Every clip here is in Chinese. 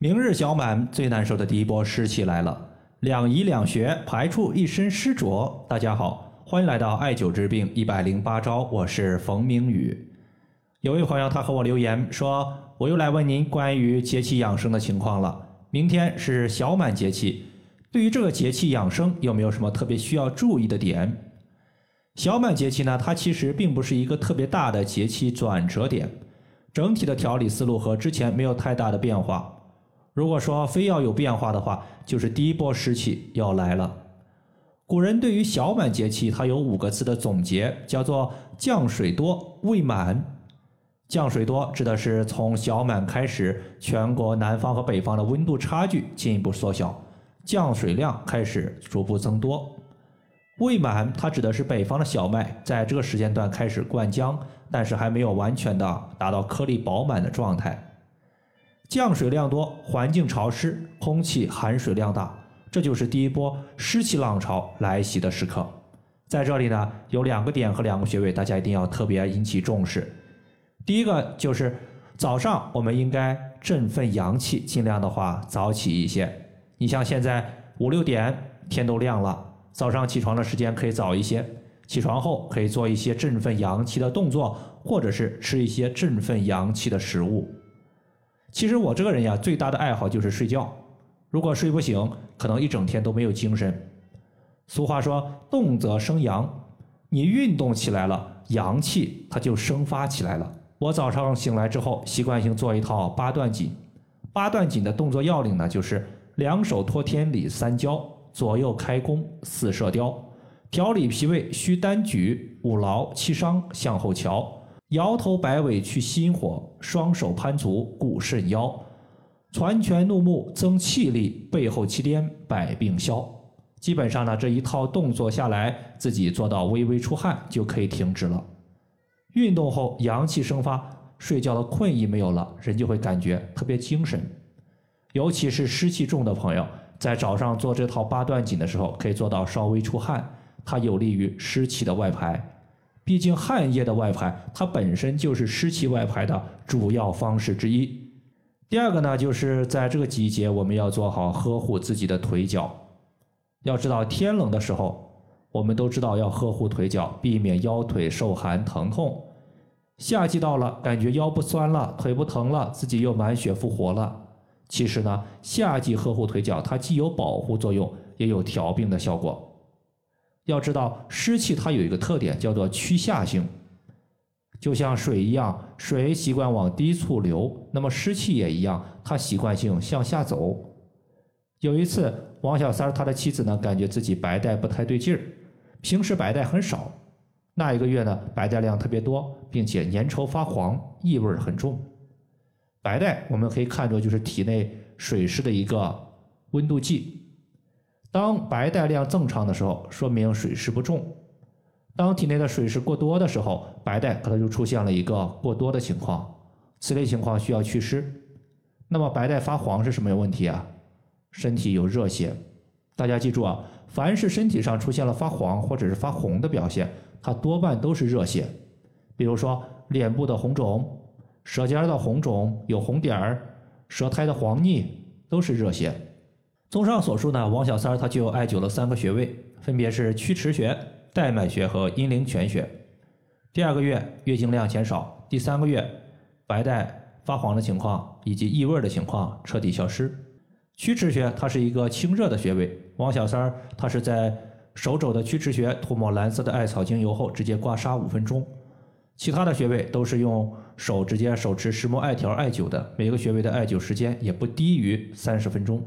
明日小满最难受的第一波湿气来了，两仪两穴排出一身湿浊。大家好，欢迎来到艾灸治病一百零八招，我是冯明宇。有位朋友他和我留言说，我又来问您关于节气养生的情况了。明天是小满节气，对于这个节气养生有没有什么特别需要注意的点？小满节气呢，它其实并不是一个特别大的节气转折点，整体的调理思路和之前没有太大的变化。如果说非要有变化的话，就是第一波湿气要来了。古人对于小满节气，它有五个字的总结，叫做“降水多，未满”。降水多指的是从小满开始，全国南方和北方的温度差距进一步缩小，降水量开始逐步增多。未满，它指的是北方的小麦在这个时间段开始灌浆，但是还没有完全的达到颗粒饱满的状态。降水量多，环境潮湿，空气含水量大，这就是第一波湿气浪潮来袭的时刻。在这里呢，有两个点和两个穴位，大家一定要特别引起重视。第一个就是早上我们应该振奋阳气，尽量的话早起一些。你像现在五六点天都亮了，早上起床的时间可以早一些。起床后可以做一些振奋阳气的动作，或者是吃一些振奋阳气的食物。其实我这个人呀，最大的爱好就是睡觉。如果睡不醒，可能一整天都没有精神。俗话说“动则生阳”，你运动起来了，阳气它就生发起来了。我早上醒来之后，习惯性做一套八段锦。八段锦的动作要领呢，就是两手托天理三焦，左右开弓四射雕，调理脾胃需单举，五劳七伤向后瞧。摇头摆尾去心火，双手攀足固肾腰，攒拳怒目增气力，背后七颠百病消。基本上呢，这一套动作下来，自己做到微微出汗就可以停止了。运动后阳气生发，睡觉的困意没有了，人就会感觉特别精神。尤其是湿气重的朋友，在早上做这套八段锦的时候，可以做到稍微出汗，它有利于湿气的外排。毕竟汗液的外排，它本身就是湿气外排的主要方式之一。第二个呢，就是在这个季节，我们要做好呵护自己的腿脚。要知道，天冷的时候，我们都知道要呵护腿脚，避免腰腿受寒疼痛。夏季到了，感觉腰不酸了，腿不疼了，自己又满血复活了。其实呢，夏季呵护腿脚，它既有保护作用，也有调病的效果。要知道湿气它有一个特点，叫做趋下性，就像水一样，水习惯往低处流，那么湿气也一样，它习惯性向下走。有一次，王小三他的妻子呢，感觉自己白带不太对劲儿，平时白带很少，那一个月呢，白带量特别多，并且粘稠发黄，异味很重。白带我们可以看作就是体内水湿的一个温度计。当白带量正常的时候，说明水湿不重；当体内的水湿过多的时候，白带可能就出现了一个过多的情况。此类情况需要祛湿。那么白带发黄是什么问题啊？身体有热邪。大家记住啊，凡是身体上出现了发黄或者是发红的表现，它多半都是热邪。比如说脸部的红肿、舌尖的红肿有红点儿、舌苔的黄腻，都是热邪。综上所述呢，王小三儿他就艾灸了三个穴位，分别是曲池穴、带脉穴和阴陵泉穴。第二个月月经量减少，第三个月白带发黄的情况以及异味的情况彻底消失。曲池穴它是一个清热的穴位，王小三儿他是在手肘的曲池穴涂抹蓝色的艾草精油后，直接刮痧五分钟。其他的穴位都是用手直接手持石磨艾条艾灸的，每个穴位的艾灸时间也不低于三十分钟。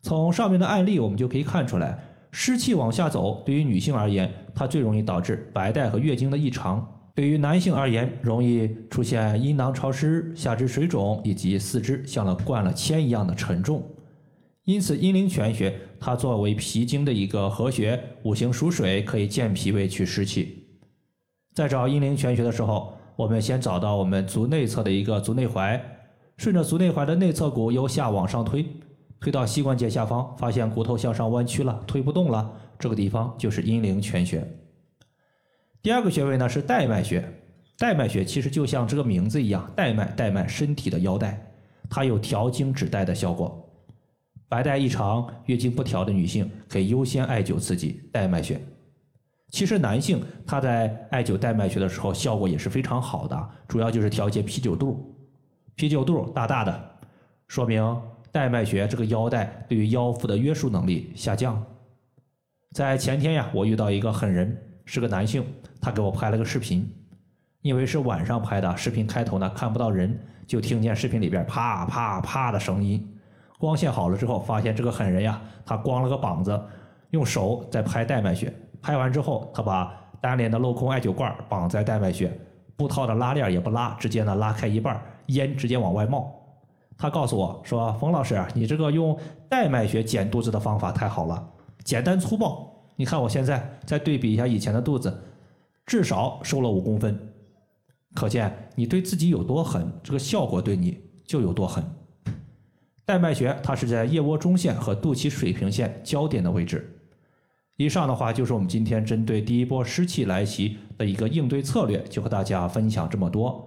从上面的案例，我们就可以看出来，湿气往下走，对于女性而言，它最容易导致白带和月经的异常；对于男性而言，容易出现阴囊潮湿、下肢水肿以及四肢像了灌了铅一样的沉重。因此，阴陵泉穴它作为脾经的一个合穴，五行属水，可以健脾胃、去湿气。在找阴陵泉穴的时候，我们先找到我们足内侧的一个足内踝，顺着足内踝的内侧骨由下往上推。推到膝关节下方，发现骨头向上弯曲了，推不动了，这个地方就是阴陵泉穴。第二个穴位呢是带脉穴，带脉穴其实就像这个名字一样，带脉带脉身体的腰带，它有调经止带的效果。白带异常、月经不调的女性可以优先艾灸刺激带脉穴。其实男性他在艾灸带脉穴的时候效果也是非常好的，主要就是调节啤酒肚。啤酒肚大大的，说明带脉穴这个腰带对于腰腹的约束能力下降。在前天呀，我遇到一个狠人，是个男性，他给我拍了个视频，因为是晚上拍的，视频开头呢看不到人，就听见视频里边啪啪啪的声音。光线好了之后，发现这个狠人呀，他光了个膀子，用手在拍带脉穴。拍完之后，他把单连的镂空艾灸罐绑在带脉穴，布套的拉链也不拉，直接呢拉开一半，烟直接往外冒。他告诉我说：“冯老师，你这个用带脉穴减肚子的方法太好了，简单粗暴。你看我现在再对比一下以前的肚子，至少瘦了五公分，可见你对自己有多狠，这个效果对你就有多狠。”带脉穴它是在腋窝中线和肚脐水平线交点的位置。以上的话就是我们今天针对第一波湿气来袭的一个应对策略，就和大家分享这么多。